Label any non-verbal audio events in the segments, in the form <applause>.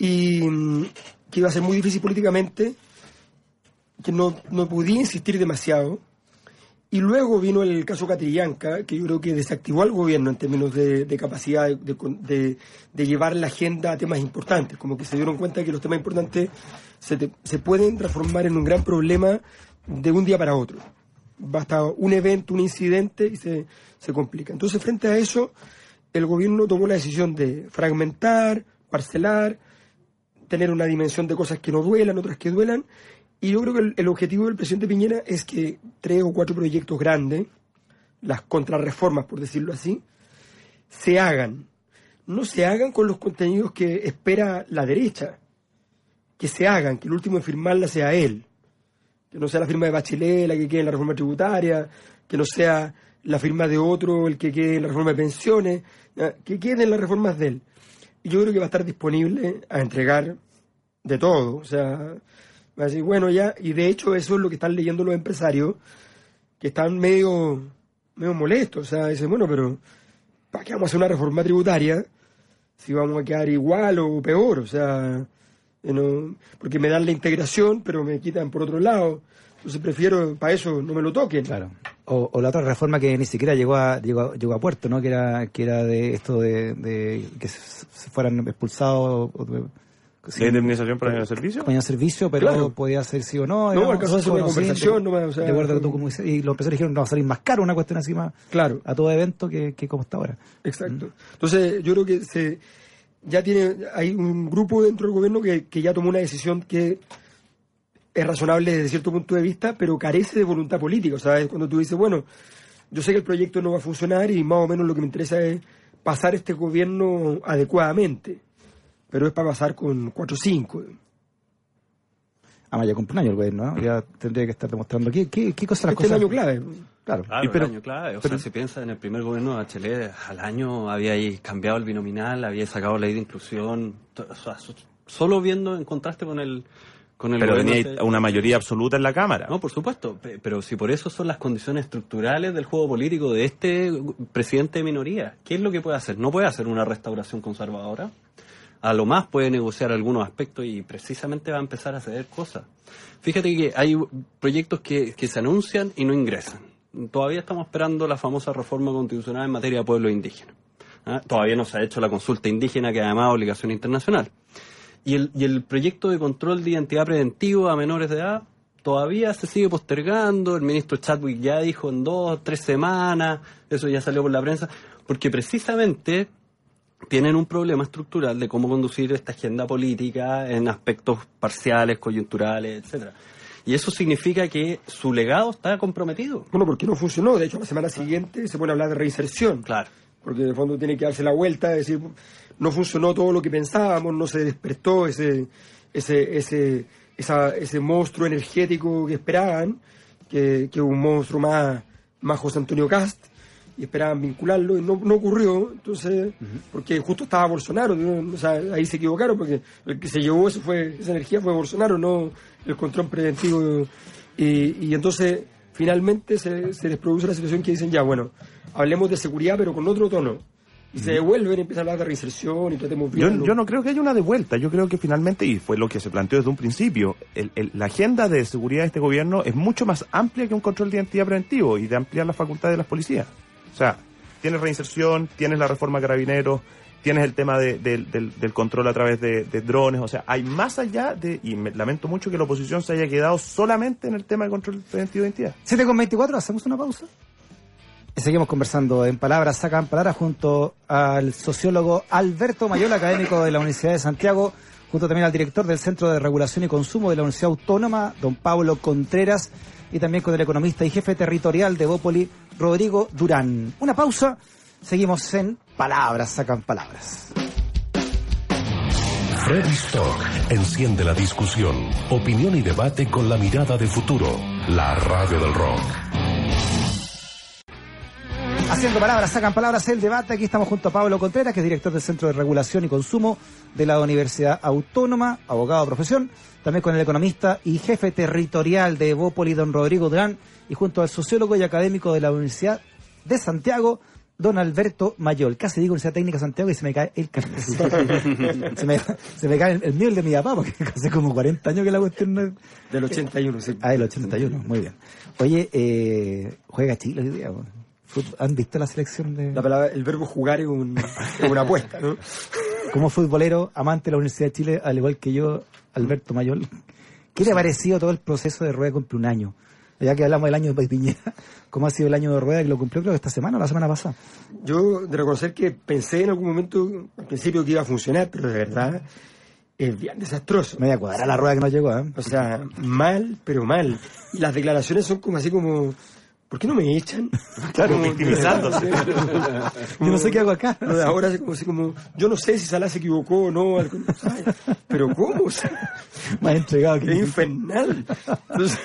y mm, que iba a ser muy difícil políticamente, que no, no podía insistir demasiado. Y luego vino el caso Catrillanca, que yo creo que desactivó al gobierno en términos de, de capacidad de, de, de, llevar la agenda a temas importantes, como que se dieron cuenta que los temas importantes se, te, se pueden transformar en un gran problema de un día para otro. Basta un evento, un incidente y se, se complica. Entonces, frente a eso, el gobierno tomó la decisión de fragmentar, parcelar, tener una dimensión de cosas que no duelan, otras que duelan, y yo creo que el, objetivo del presidente Piñera es que tres o cuatro proyectos grandes, las contrarreformas, por decirlo así, se hagan. No se hagan con los contenidos que espera la derecha, que se hagan, que el último en firmarla sea él, que no sea la firma de Bachelet la que quede en la reforma tributaria, que no sea la firma de otro el que quede en la reforma de pensiones, que queden las reformas de él. Yo creo que va a estar disponible a entregar de todo, o sea, Va a decir, bueno, ya, y de hecho eso es lo que están leyendo los empresarios, que están medio, medio molestos. O sea, dicen, bueno, pero ¿para qué vamos a hacer una reforma tributaria si vamos a quedar igual o peor? O sea, no, porque me dan la integración, pero me quitan por otro lado. Entonces prefiero, para eso, no me lo toquen. Claro. O, o, la otra reforma que ni siquiera llegó a, llegó, llegó a puerto, ¿no? Que era, que era de esto de, de que se, fueran expulsados. ¿De indemnización por año de servicio? Año de servicio, pero claro. podía ser sí o no. No, alcanzó a ser una conversación. No, o sea, de acuerdo y los empresarios dijeron, no, va a salir más caro una cuestión así más claro. a todo evento que, que como está ahora. Exacto. Mm. Entonces, yo creo que se ya tiene hay un grupo dentro del gobierno que, que ya tomó una decisión que es razonable desde cierto punto de vista, pero carece de voluntad política. O sea, es cuando tú dices, bueno, yo sé que el proyecto no va a funcionar y más o menos lo que me interesa es pasar este gobierno adecuadamente pero es para pasar con 4 o 5. Además, ya cumple un año el gobierno, ¿no? Ya tendría que estar demostrando qué, qué, qué cosas las este cosas. el año clave. Claro, claro y pero, el año clave. O pero, sea, si piensa en el primer gobierno de Bachelet, al año había ahí cambiado el binominal, había sacado la ley de inclusión. O sea, solo viendo en contraste con el, con el pero tenía una mayoría absoluta en la Cámara. No, por supuesto, pero si por eso son las condiciones estructurales del juego político de este presidente de minoría, ¿qué es lo que puede hacer? ¿No puede hacer una restauración conservadora? a lo más puede negociar algunos aspectos y precisamente va a empezar a ceder cosas. Fíjate que hay proyectos que, que se anuncian y no ingresan. Todavía estamos esperando la famosa reforma constitucional en materia de pueblos indígenas. ¿Ah? Todavía no se ha hecho la consulta indígena que además es obligación internacional. Y el, y el proyecto de control de identidad preventiva a menores de edad todavía se sigue postergando. El ministro Chadwick ya dijo en dos, tres semanas, eso ya salió por la prensa, porque precisamente tienen un problema estructural de cómo conducir esta agenda política en aspectos parciales, coyunturales, etcétera. Y eso significa que su legado está comprometido. Bueno, porque no funcionó. De hecho, la semana siguiente se pone a hablar de reinserción. Claro. Porque de fondo tiene que darse la vuelta, decir, no funcionó todo lo que pensábamos, no se despertó ese, ese, ese, esa, ese monstruo energético que esperaban, que, que un monstruo más, más José Antonio Cast y esperaban vincularlo y no, no ocurrió, entonces, uh -huh. porque justo estaba Bolsonaro, o sea, ahí se equivocaron porque el que se llevó eso fue, esa energía fue Bolsonaro, no el control preventivo. Y, y entonces, finalmente se, se les produce la situación que dicen, ya, bueno, hablemos de seguridad pero con otro tono. Y se devuelven y empiezan a hablar de reinserción y tratemos bien. Yo, yo, no creo que haya una devuelta. Yo creo que finalmente, y fue lo que se planteó desde un principio, el, el, la agenda de seguridad de este gobierno es mucho más amplia que un control de identidad preventivo y de ampliar las facultades de las policías. O sea, tienes reinserción, tienes la reforma carabineros, tienes el tema de, de, del, del, control a través de, de, drones, o sea, hay más allá de, y me lamento mucho que la oposición se haya quedado solamente en el tema de control preventivo de identidad. 7 con 24, hacemos una pausa. Seguimos conversando en Palabras Sacan Palabras junto al sociólogo Alberto Mayola, académico de la Universidad de Santiago, junto también al director del Centro de Regulación y Consumo de la Universidad Autónoma, don Pablo Contreras, y también con el economista y jefe territorial de Bópoli, Rodrigo Durán. Una pausa, seguimos en Palabras Sacan Palabras. Freddy Stock enciende la discusión, opinión y debate con la mirada de futuro. La radio del rock. Haciendo palabras, sacan palabras el debate. Aquí estamos junto a Pablo Contreras, que es director del Centro de Regulación y Consumo de la Universidad Autónoma, abogado de profesión, también con el economista y jefe territorial de Bópoli, don Rodrigo Durán, y junto al sociólogo y académico de la Universidad de Santiago, don Alberto Mayol. Casi digo Universidad Técnica de Santiago y se me cae el <laughs> se, me, se me cae el, el mío y el de mi papá, porque hace como 40 años que la cuestión no es... Del 81, sí. Ah, el 81, muy bien. Oye, eh, juega Chile hoy día. po. ¿Han visto la selección de...? La palabra, el verbo jugar es, un- es una apuesta, ¿no? <laughs> Como futbolero, amante de la Universidad de Chile, al igual que yo, Alberto Mayol, ¿qué le ha parecido todo el proceso de Rueda cumple un año? Ya que hablamos del año de Piñera, <laughs> ¿cómo ha sido el año de Rueda que lo cumplió creo que esta semana o la semana pasada? Yo de reconocer que pensé en algún momento, al principio, que iba a funcionar, pero de verdad es bien desastroso. Media cuadra la rueda que no llegó, ¿eh? O sea, mal, pero mal. Y las declaraciones son como así como, ¿por qué no me echan? <laughs> Claro, Como- victimizándose. <laughs> Yo no sé qué hago acá. Lo de ahora es como como, yo no sé si Salah se equivocó o no, pero ¿cómo? <laughs> O sea, Más entregado es que... infernal. Entonces,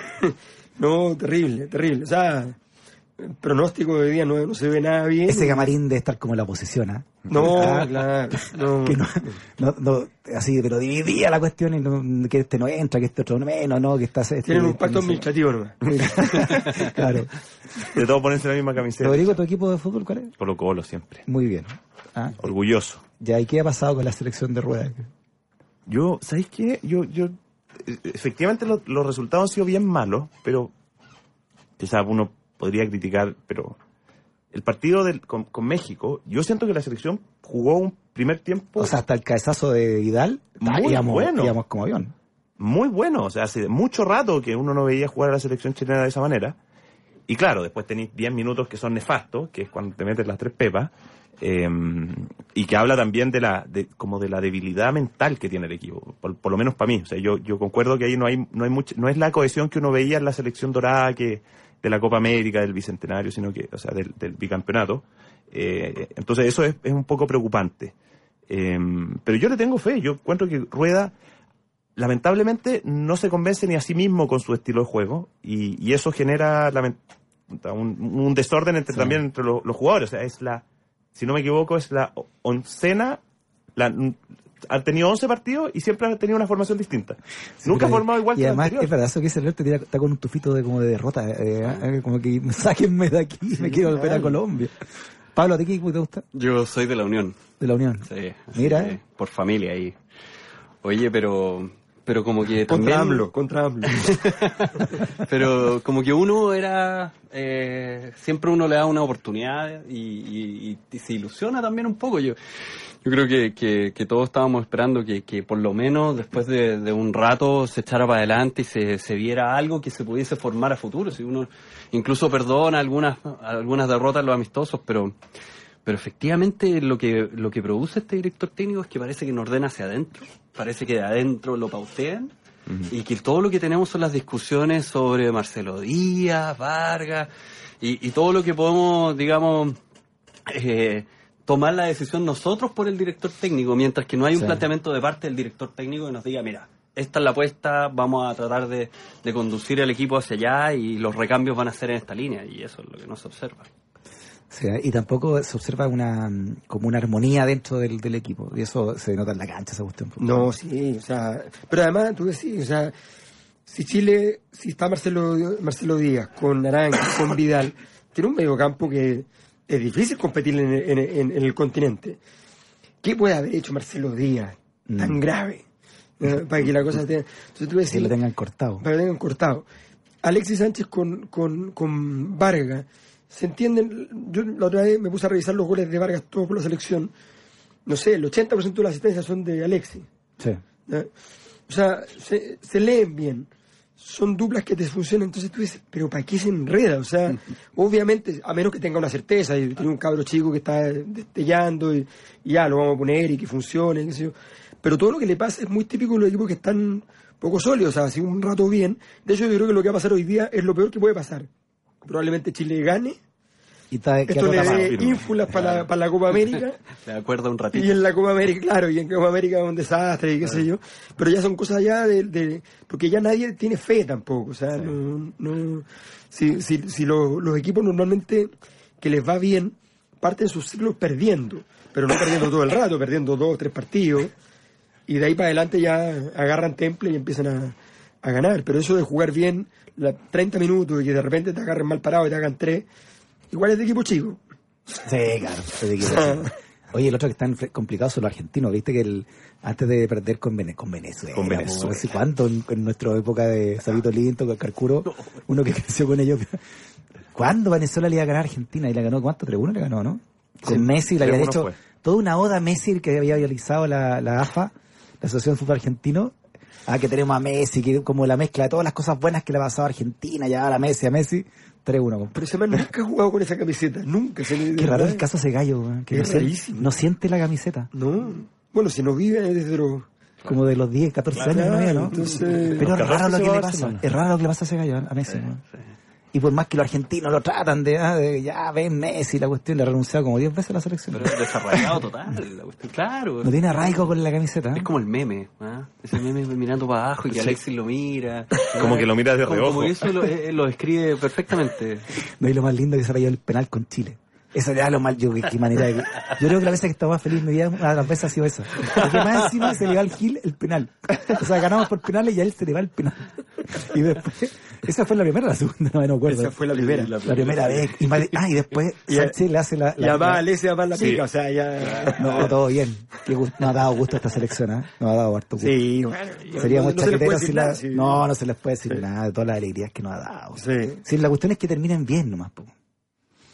no, terrible, terrible. O sea, el pronóstico de hoy día no, no se ve nada bien. Ese camarín de estar como la oposición, ¿ah? No, Ah, claro, <laughs> no. que no, no, no, así, pero dividía la cuestión y no, que este no entra, que este otro no menos, no, que está... Este, Tienen un este pacto administrativo nomás. <laughs> <laughs> claro. De todo ponerse la misma camiseta. Rodrigo, ¿tu equipo de fútbol cuál es? Colo Colo siempre. Muy bien. Ah, Orgulloso. ya, ¿y qué ha pasado con la selección de ruedas? Yo, ¿sabéis qué? Yo, yo, eh, efectivamente lo- los resultados han sido bien malos, pero quizás uno podría criticar, pero el partido del- con, con México, yo siento que la selección jugó un primer tiempo O sea, hasta el cabezazo de Vidal, Muy íbamos, bueno. íbamos como avión. muy bueno. O sea, hace mucho rato que uno no veía jugar a la selección chilena de esa manera. Y claro, después tenéis 10 minutos que son nefastos, que es cuando te metes las tres pepas, eh, y que habla también de la, de, como de la debilidad mental que tiene el equipo, por, por lo menos para mí. O sea, yo, yo concuerdo que ahí no hay, no hay no es la cohesión que uno veía en la selección dorada que, de la Copa América, del Bicentenario, sino que, o sea, del, del bicampeonato. Eh, entonces eso es, es un poco preocupante. Eh, pero yo le tengo fe, yo encuentro que Rueda, lamentablemente no se convence ni a sí mismo con su estilo de juego y, y eso genera un, un desorden entre, también entre lo- los jugadores. O sea, es la, si no me equivoco, es la oncena, la, ha tenido 11 partidos y siempre ha tenido una formación distinta. Nunca ha Pero- formado igual Y que el además, anterior. es verdad, eso que dice Alberto, tira- está con un tufito de, como de derrota, eh, eh, como que <laughs> sáquenme de aquí, me quiero volver a. Colombia. Pablo, ¿a ti qué equipo te gusta? Yo soy de la Unión. De la Unión. Sí, Mira. por familia ahí. Oye, pero pero como que Contra también AMLO, contra AMLO. <laughs> pero como que uno era eh, siempre uno le da una oportunidad y, y- y se ilusiona también un poco yo yo creo que, que, que todos estábamos esperando que, que por lo menos después de, de un rato se echara para adelante y se, se viera algo que se pudiese formar a futuro si uno incluso perdona algunas algunas derrotas en los amistosos pero pero efectivamente lo que lo que produce este director técnico es que parece que nos ordena hacia adentro parece que de adentro lo pautean y que todo lo que tenemos son las discusiones sobre Marcelo Díaz, Vargas y, y todo lo que podemos, digamos, eh, tomar la decisión nosotros por el director técnico, mientras que no hay un Sí. planteamiento de parte del director técnico que nos diga, mira, esta es la apuesta, vamos a tratar de, de conducir el equipo hacia allá y los recambios van a ser en esta línea y eso es lo que no se observa. Sí, y tampoco se observa una como una armonía dentro del, del equipo. Y eso se nota en la cancha, esa cuestión. No, sí, o sea, pero además tú decís, o sea, si Chile, si está Marcelo, Marcelo Díaz con Naranjo, con Vidal, tiene un mediocampo que es difícil competir en, en- en- en el continente. ¿Qué puede haber hecho Marcelo Díaz tan Mm. grave? eh, Para que la cosa esté... Entonces tú Que decís, lo tengan cortado. para que lo tengan cortado. Alexis Sánchez con, con, con Vargas, ¿se entienden? Yo la otra vez me puse a revisar los goles de Vargas todos por la selección. No sé, el 80% de las asistencias son de Alexis. O sea, se, se leen bien. Son duplas que te funcionan. Entonces tú dices, pero ¿para qué se enreda? O sea, obviamente, a menos que tenga una certeza y tiene un cabro chico que está destellando y, y ya lo vamos a poner y que funcione, qué sé yo. Pero todo lo que le pasa es muy típico de los equipos que están poco sólidos, o sea, así un rato bien. De hecho, yo creo que lo que va a pasar hoy día es lo peor que puede pasar. Probablemente Chile gane. Y está, Esto queda le dé ínfulas para la, para la Copa América. De acuerdo un Y ratito. en la Copa América, claro, y en Copa América es un desastre y qué sé yo. Pero ya son cosas ya de, de- Porque ya nadie tiene fe tampoco. O sea, no. no si si, si lo- los equipos normalmente que les va bien parten sus ciclos perdiendo. Pero no perdiendo todo el rato, perdiendo dos, tres partidos. Y de ahí para adelante ya agarran temple y empiezan a, a ganar. Pero eso de jugar bien la, 30 minutos y que de repente te agarren mal parado y te hagan tres, igual es de equipo chico. Sí, claro. se te quita. Oye, el otro que está en- complicado son los argentinos. Viste que el, antes de perder con, Vene- con Venezuela. Con Venezuela. po, ¿hace cuánto en, en nuestra época de Sabito Linto, con Carcuro, uno que <laughs> creció con ellos. ¿Cuándo Venezuela le iba a ganar a Argentina? Y la ganó, ¿cuánto? 3-1 le ganó, ¿no? Con Sí, Messi le había 3-1 hecho fue. toda una oda a Messi que había realizado la, la AFA, la Asociación de Fútbol Argentino. Ah, que tenemos a Messi, que como la mezcla de todas las cosas buenas que le ha pasado a Argentina, ya a Messi, a Messi. 3-1, compadre. Pero ese man nunca ha jugado con esa camiseta, nunca se le Qué raro el caso de ese gallo, que no, siente, rarísimo. no siente la camiseta. No. Bueno, si no vive desde los... Como de los 10, 14 años, ¿no? Ya, ¿no? entonces- Pero es raro 14 lo que le pasa. Es raro lo que le pasa a ese gallo, a Messi. weón. Y por más que los argentinos lo tratan de, ah, de, ya ven Messi, la cuestión, le ha renunciado como 10 veces a la selección. Pero es desarraigado total. <laughs> la cuestión. Claro. No tiene arraigo con la camiseta. ¿eh? Es como el meme, ¿ah? Ese meme mirando para abajo y que Alexis lo mira. <laughs> Como que lo mira de Como- reojo. Como eso lo, eh, lo describe perfectamente. <laughs> No, y lo más lindo que se ha el penal con Chile. Eso ya lo mal, yo, qué, qué manera de... Yo creo que la vez que estaba más feliz mi vida, una de las veces ha sido esa. Porque más encima se le va al Gil el penal. O sea, ganamos por penales y a él se le va el penal. Y después, esa fue la primera o la segunda, no me acuerdo. Esa fue la primera. La primera vez. Y más de- ah, y después <laughs> Sánchez le hace la... Y la- además la- Alessia además la Sí. pica, o sea, ya... No, todo bien. Qué gusto- nos ha dado gusto esta selección, ¿eh? Nos ha dado harto gusto. Sí, bueno. Seríamos no, se le chaqueteros decir sin la... sí. No, no se les puede decir Sí. nada de todas las alegrías que nos ha dado. Sí. Sí, la cuestión es que terminen bien nomás, po.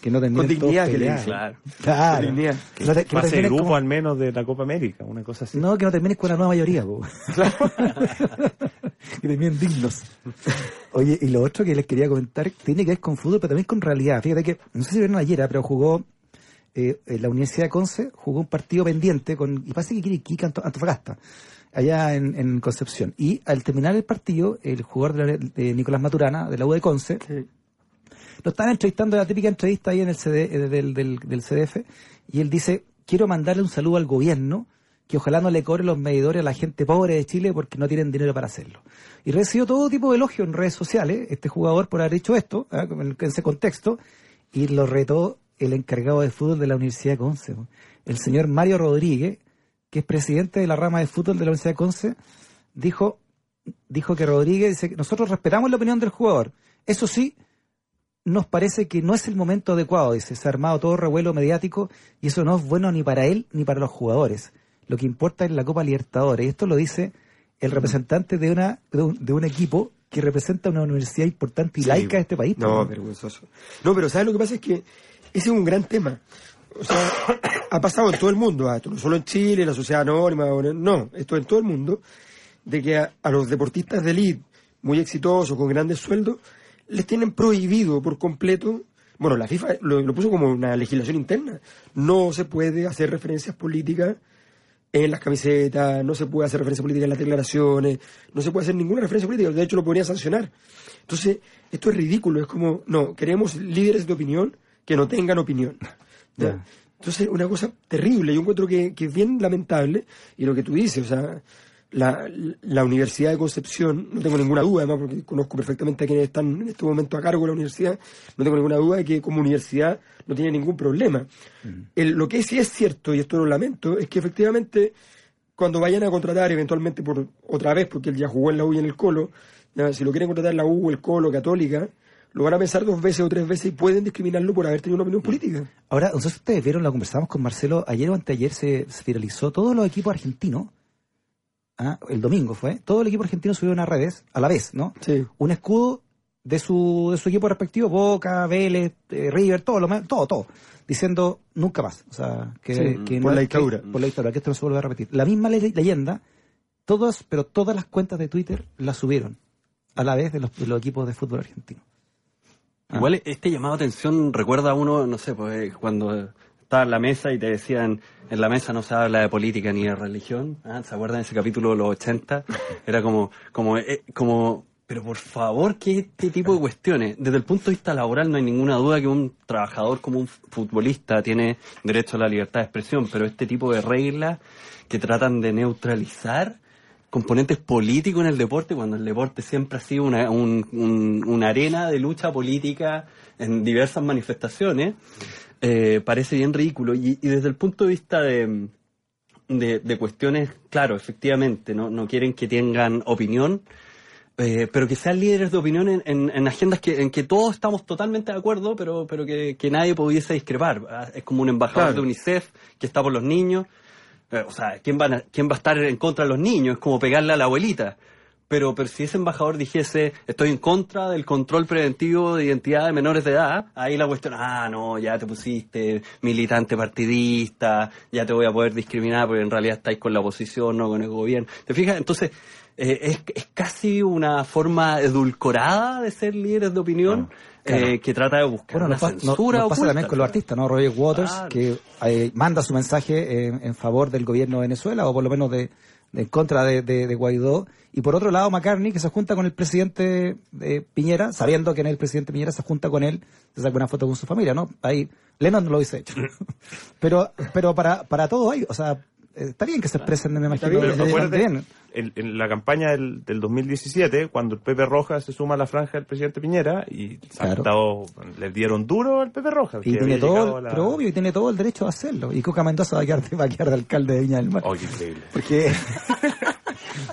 Que no terminen Con dignidad, que le. Claro. Claro. Con dignidad. Que no, te- que no termines grupo como- al menos de la Copa América, una cosa así. No, que no termines con la nueva mayoría, po. <laughs> <laughs> que terminen dignos. Oye, y lo otro que les quería comentar tiene que ver con fútbol, pero también con realidad. Fíjate que, no sé si vieron ayer, ah, pero jugó eh, en la Universidad de Conce, jugó un partido pendiente con, y parece que quiere Anto- Antofagasta, allá en, en Concepción. Y al terminar el partido, el jugador de, la- de Nicolás Maturana, de la U de Conce, Sí. lo están entrevistando, la típica entrevista ahí en el CD, eh, del, del, del CDF, y él dice, quiero mandarle un saludo al gobierno, que ojalá no le cobre los medidores a la gente pobre de Chile porque no tienen dinero para hacerlo. Y recibió todo tipo de elogio en redes sociales, este jugador por haber dicho esto, ¿ah? en ese contexto, y lo retó el encargado de fútbol de la Universidad de Conce, el señor Mario Rodríguez, que es presidente de la rama de fútbol de la Universidad de Conce, dijo, dijo que Rodríguez dice que nosotros respetamos la opinión del jugador. Eso sí, nos parece que no es el momento adecuado, dice, se ha armado todo revuelo mediático y eso no es bueno ni para él ni para los jugadores. Lo que importa es la Copa Libertadores. Y esto lo dice el representante de una de un, de un equipo que representa una universidad importante y Sí. laica de este país. No, vergonzoso. No, pero ¿sabes lo que pasa? Es que ese es un gran tema. O sea, <coughs> ha pasado en todo el mundo, ah, esto no solo en Chile, la sociedad anónima, no, no, esto en todo el mundo, de que a, a los deportistas de elite, muy exitosos, con grandes sueldos, les tienen prohibido por completo, bueno, la FIFA lo, lo puso como una legislación interna, no se puede hacer referencias políticas en las camisetas, no se puede hacer referencia política en las declaraciones, no se puede hacer ninguna referencia política, de hecho lo podrían sancionar. Entonces, esto es ridículo, es como, no, queremos líderes de opinión que no tengan opinión. <laughs> Entonces, una cosa terrible, yo encuentro que, que es bien lamentable, y lo que tú dices, o sea, la, la Universidad de Concepción, no tengo ninguna duda, además, porque conozco perfectamente a quienes están en este momento a cargo de la universidad, no tengo ninguna duda de que como universidad no tiene ningún problema. El- lo que sí es cierto, y esto lo lamento, es que efectivamente cuando vayan a contratar eventualmente por otra vez, porque él ya jugó en la U y en el Colo, ya, si lo quieren contratar en la U, el Colo, Católica, lo van a pensar dos veces o tres veces y pueden discriminarlo por haber tenido una opinión política. Ahora, nosotros ustedes vieron, lo conversamos con Marcelo, ayer o anteayer se, se viralizó todos los equipos argentinos, ¿ah? el domingo fue, todo el equipo argentino subió a redes, a la vez, ¿no? Sí. un escudo de su, de su equipo respectivo, Boca, Vélez, eh, River, todo, lo, todo, todo, diciendo nunca más. O sea, que, Sí, que por no- la dictadura. que- por la dictadura, que esto no se vuelve a repetir. La misma le- leyenda, todas, pero todas las cuentas de Twitter la subieron a la vez de los, de los equipos de fútbol argentino. Ah. Igual este llamado a atención recuerda a uno, no sé, pues cuando estaba en la mesa y te decían, en la mesa no se habla de política ni de religión. ¿ah? ¿Se acuerdan de ese capítulo de los 80? Era como, como, eh, como, pero por favor, ¿qué este tipo de cuestiones? Desde el punto de vista laboral no hay ninguna duda que un trabajador como un futbolista tiene derecho a la libertad de expresión, pero este tipo de reglas que tratan de neutralizar componentes políticos en el deporte, cuando el deporte siempre ha sido una, un- un- una arena de lucha política en diversas manifestaciones, eh, parece bien ridículo. Y, y desde el punto de vista de, de, de cuestiones, claro, efectivamente, no, no quieren que tengan opinión, eh, pero que sean líderes de opinión en, en- en agendas que, en que todos estamos totalmente de acuerdo, pero, pero que, que nadie pudiese discrepar. Ah, Es como un embajador Claro. de UNICEF que está por los niños. Eh, o sea, ¿quién, van a- ¿quién va a estar en contra de los niños? Es como pegarle a la abuelita. Pero, pero si ese embajador dijese, estoy en contra del control preventivo de identidad de menores de edad, ahí la cuestión, ah, no, ya te pusiste militante partidista, ya te voy a poder discriminar porque en realidad estáis con la oposición, no con el gobierno. ¿Te fijas? Entonces, eh, es, es casi una forma edulcorada de ser líderes de opinión Claro. eh, que trata de buscar Bueno, una nos, pa- nos- censura nos pasa también con los artistas, ¿no? Roger Waters, Claro. que eh, manda su mensaje en, en favor del gobierno de Venezuela, o por lo menos de en contra de, de- Guaidó. Y por otro lado, McCartney, que se junta con el presidente eh, Piñera, sabiendo que en el presidente Piñera se junta con él, se saca una foto con su familia, ¿no? Ahí, Lennon no lo hubiese hecho. <laughs> pero pero para, para todo hay, o sea, está bien que se expresen, me imagino, Pero acuérdate, bien. en, en la campaña del, del 2017, cuando el Pepe Rojas se suma a la franja del presidente Piñera, y Claro. estado- le dieron duro al Pepe Rojas. Y tiene todo, la- pero obvio, y tiene todo el derecho a hacerlo. Y Coca Mendoza va a quedar, va a quedar de alcalde de Viña del Mar. Oh, qué increíble. Porque <laughs>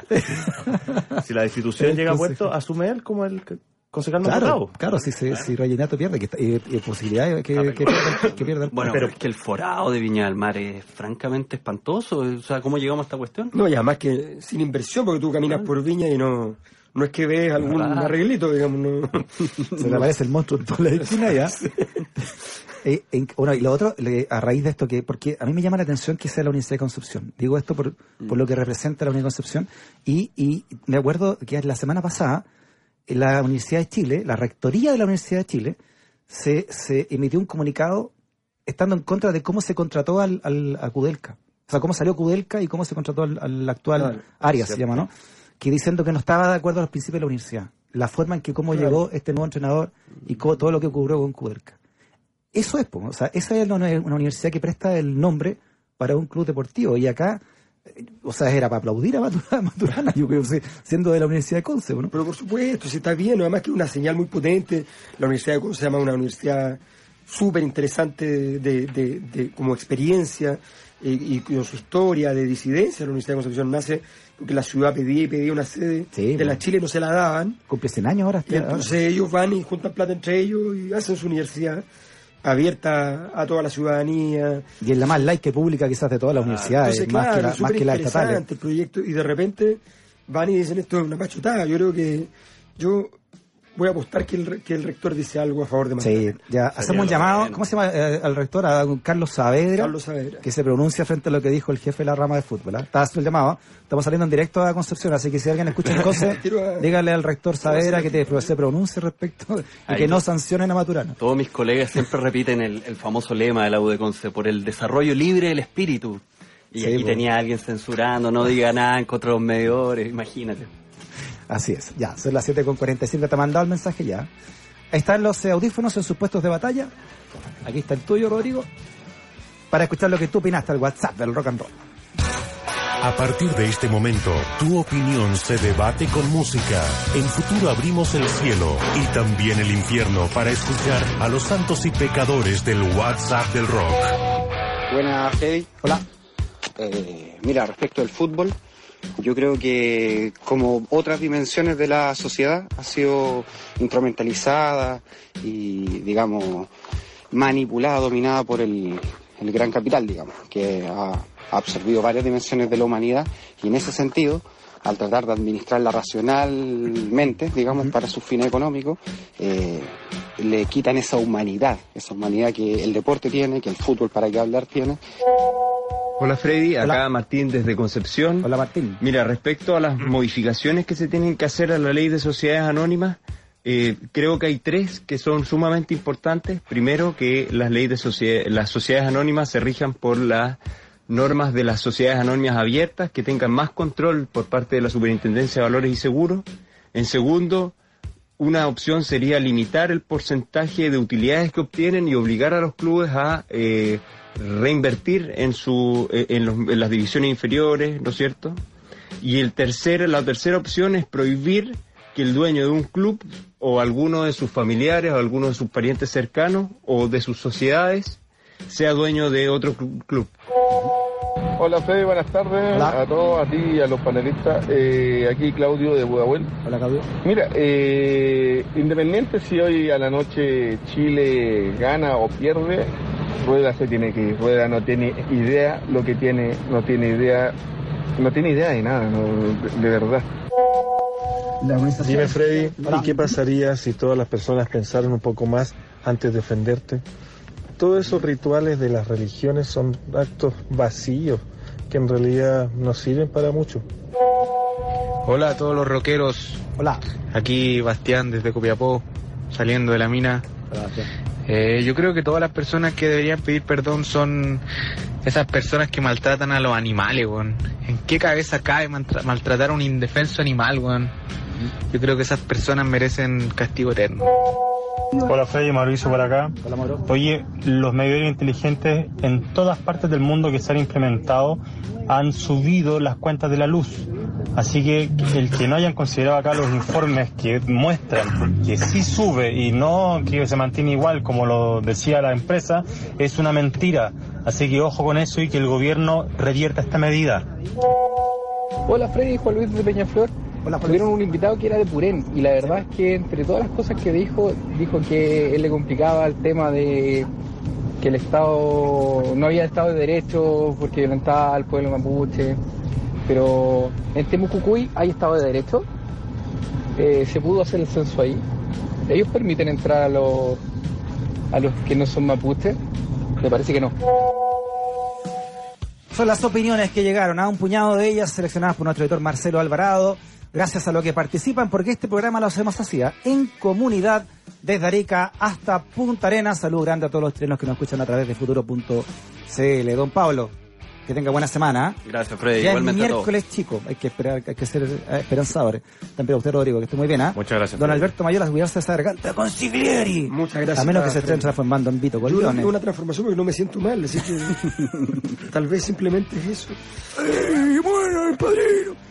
<laughs> Si la destitución llega a puesto, asume él como el más Claro, claro, si, se, si Reginato pierde, que está- y, y posibilidades que, que, pierda, que pierda el Bueno, pero es que el forado de Viña del Mar es francamente espantoso. O sea, ¿cómo llegamos a esta cuestión? No, y además que sin inversión, porque tú caminas por Viña y no, no es que ves algún Claro. arreglito, digamos. No. <laughs> se le aparece el monstruo en toda la esquina ya. <laughs> Eh, en- bueno, y lo otro, le- a raíz de esto, que porque a mí me llama la atención que sea la Universidad de Concepción. Digo esto por, por lo que representa la Universidad de Concepción. Y, y me acuerdo que la semana pasada, la Universidad de Chile, la rectoría de la Universidad de Chile, se, se emitió un comunicado estando en contra de cómo se contrató al, al- a Kudelka. O sea, cómo salió Kudelka y cómo se contrató al, al actual Claro, Arias, se llama, ¿no? Que diciendo que no estaba de acuerdo a los principios de la universidad. La forma en que cómo Claro. llegó este nuevo entrenador y cómo- todo lo que ocurrió con Kudelka. Eso es, o sea, esa es una, una universidad que presta el nombre para un club deportivo. Y acá, o sea, era para aplaudir a Maturana, yo creo, siendo de la Universidad de Conce, ¿no? Pero por supuesto, si está bien, además que es una señal muy potente. La Universidad de Conce se llama una universidad súper interesante de, de- de- como experiencia eh, y con su historia de disidencia. La Universidad de Concepción nace porque la ciudad pedía y pedía una sede Sí, de bueno. la Chile y no se la daban. Cumple 100 años ahora. Y entonces ellos van y juntan plata entre ellos y hacen su universidad abierta a toda la ciudadanía. Y es la más laica y pública quizás de todas las universidades, Entonces, más, claro, que la, más que estatales. el proyecto y de repente van y dicen esto es una pachotada. Yo creo que yo voy a apostar que el, re- que el rector dice algo a favor de Sí, Magdalena. ya hacemos un llamado. ¿cómo se llama eh, al rector? A don Carlos Saavedra, Carlos Saavedra. que se pronuncia frente a lo que dijo el jefe de la rama de fútbol. ¿ah? Está haciendo el llamado, estamos saliendo en directo a Concepción, así que si alguien escucha Quiero <laughs> a- dígale al rector Saavedra que te- se pronuncie respecto <laughs> y Ahí que no sancionen a Maturana. Todos mis colegas siempre repiten el, el famoso lema de la U de Conce, por el desarrollo libre del espíritu. Y Sí, aquí tenía alguien censurando, no diga nada en contra de los medidores, imagínate. Así es, ya, son las 7.45, te ha mandado el mensaje ya. Están los eh, audífonos en sus puestos de batalla. Aquí está el tuyo, Rodrigo. Para escuchar lo que tú opinaste al WhatsApp del rock and roll. A partir de este momento, tu opinión se debate con música. En futuro abrimos el cielo y también el infierno para escuchar a los santos y pecadores del WhatsApp del rock. Buenas, Freddy. Hola. Eh, mira, respecto al fútbol, yo creo que como otras dimensiones de la sociedad ha sido instrumentalizada y, digamos, manipulada, dominada por el, el gran capital, digamos, que ha, absorbido varias dimensiones de la humanidad y en ese sentido, al tratar de administrarla racionalmente, digamos, para sus fines económicos, eh, le quitan esa humanidad, esa humanidad que el deporte tiene, que el fútbol, para qué hablar, tiene, Hola Freddy, acá Hola. Martín desde Concepción. Hola, Martín. Mira, respecto a las modificaciones que se tienen que hacer a la ley de sociedades anónimas, eh, creo que hay tres que son sumamente importantes. Primero, que las leyes de sociedad, las sociedades anónimas se rijan por las normas de las sociedades anónimas abiertas, que tengan más control por parte de la Superintendencia de Valores y Seguros. En segundo, una opción sería limitar el porcentaje de utilidades que obtienen y obligar a los clubes a eh, reinvertir en, su, eh, en, los- en las divisiones inferiores, ¿no es cierto? Y el tercer, la tercera opción es prohibir que el dueño de un club o alguno de sus familiares o alguno de sus parientes cercanos o de sus sociedades sea dueño de otro clu- club. Hola Fede, buenas tardes Hola. a todos, a ti y a los panelistas. Eh, aquí Claudio de Budahuel. Hola, Claudio. Mira, eh, independiente si hoy a la noche Chile gana o pierde, Rueda se tiene que ir. Rueda no tiene idea lo que tiene, no tiene idea, no tiene idea de nada, no, de, de verdad. Dime Freddy. ¿y qué pasaría si todas las personas pensaran un poco más antes de defenderte? Todos esos rituales de las religiones son actos vacíos que en realidad no sirven para mucho. Hola a todos los rockeros. Hola. Aquí Bastián desde Copiapó, saliendo de la mina. Eh, yo creo que todas las personas que deberían pedir perdón son esas personas que maltratan a los animales, weón. ¿En qué cabeza cabe maltratar a un indefenso animal, weón? Yo creo que esas personas merecen castigo eterno. Hola Freddy, Mauricio por acá. Hola, Mauro. Oye, los medidores inteligentes en todas partes del mundo que se han implementado han subido las cuentas de la luz. Así que el que no hayan considerado acá los informes que muestran que sí sube y no que se mantiene igual como lo decía la empresa, es una mentira. Así que ojo con eso y que el gobierno revierta esta medida. Hola Freddy, Juan Luis de Peñaflor. Tuvieron un invitado que era de Purén y la verdad es que entre todas las cosas que dijo, dijo que él le complicaba el tema de que el Estado no había Estado de Derecho porque violentaba al pueblo mapuche. Pero en Temucucuy hay Estado de Derecho. Eh, se pudo hacer el censo ahí. Ellos permiten entrar a los a los que no son mapuches. Me parece que no. Son las opiniones que llegaron a un puñado de ellas seleccionadas por nuestro editor Marcelo Alvarado, gracias a lo que participan, porque este programa lo hacemos así, ¿ah? en comunidad, desde Arica hasta Punta Arenas. Salud grande a todos los chilenos que nos escuchan a través de futuro.cl. Don Pablo, que tenga buena semana. ¿ah? Gracias, Freddy. Ya es Igualmente a todos. miércoles, chico. Hay que esperar, hay que ser eh, esperanzadores. También a usted, Rodrigo, que esté muy bien, ¿ah? Muchas gracias, Don Freddy. Alberto Mayola, cuidarse de esa garganta con Siglieri. Muchas gracias. A menos que se estén transformando en Vito Yo no una transformación porque no me siento mal, así que <laughs> tal vez simplemente es eso. ¡Ey, bueno, el padrino!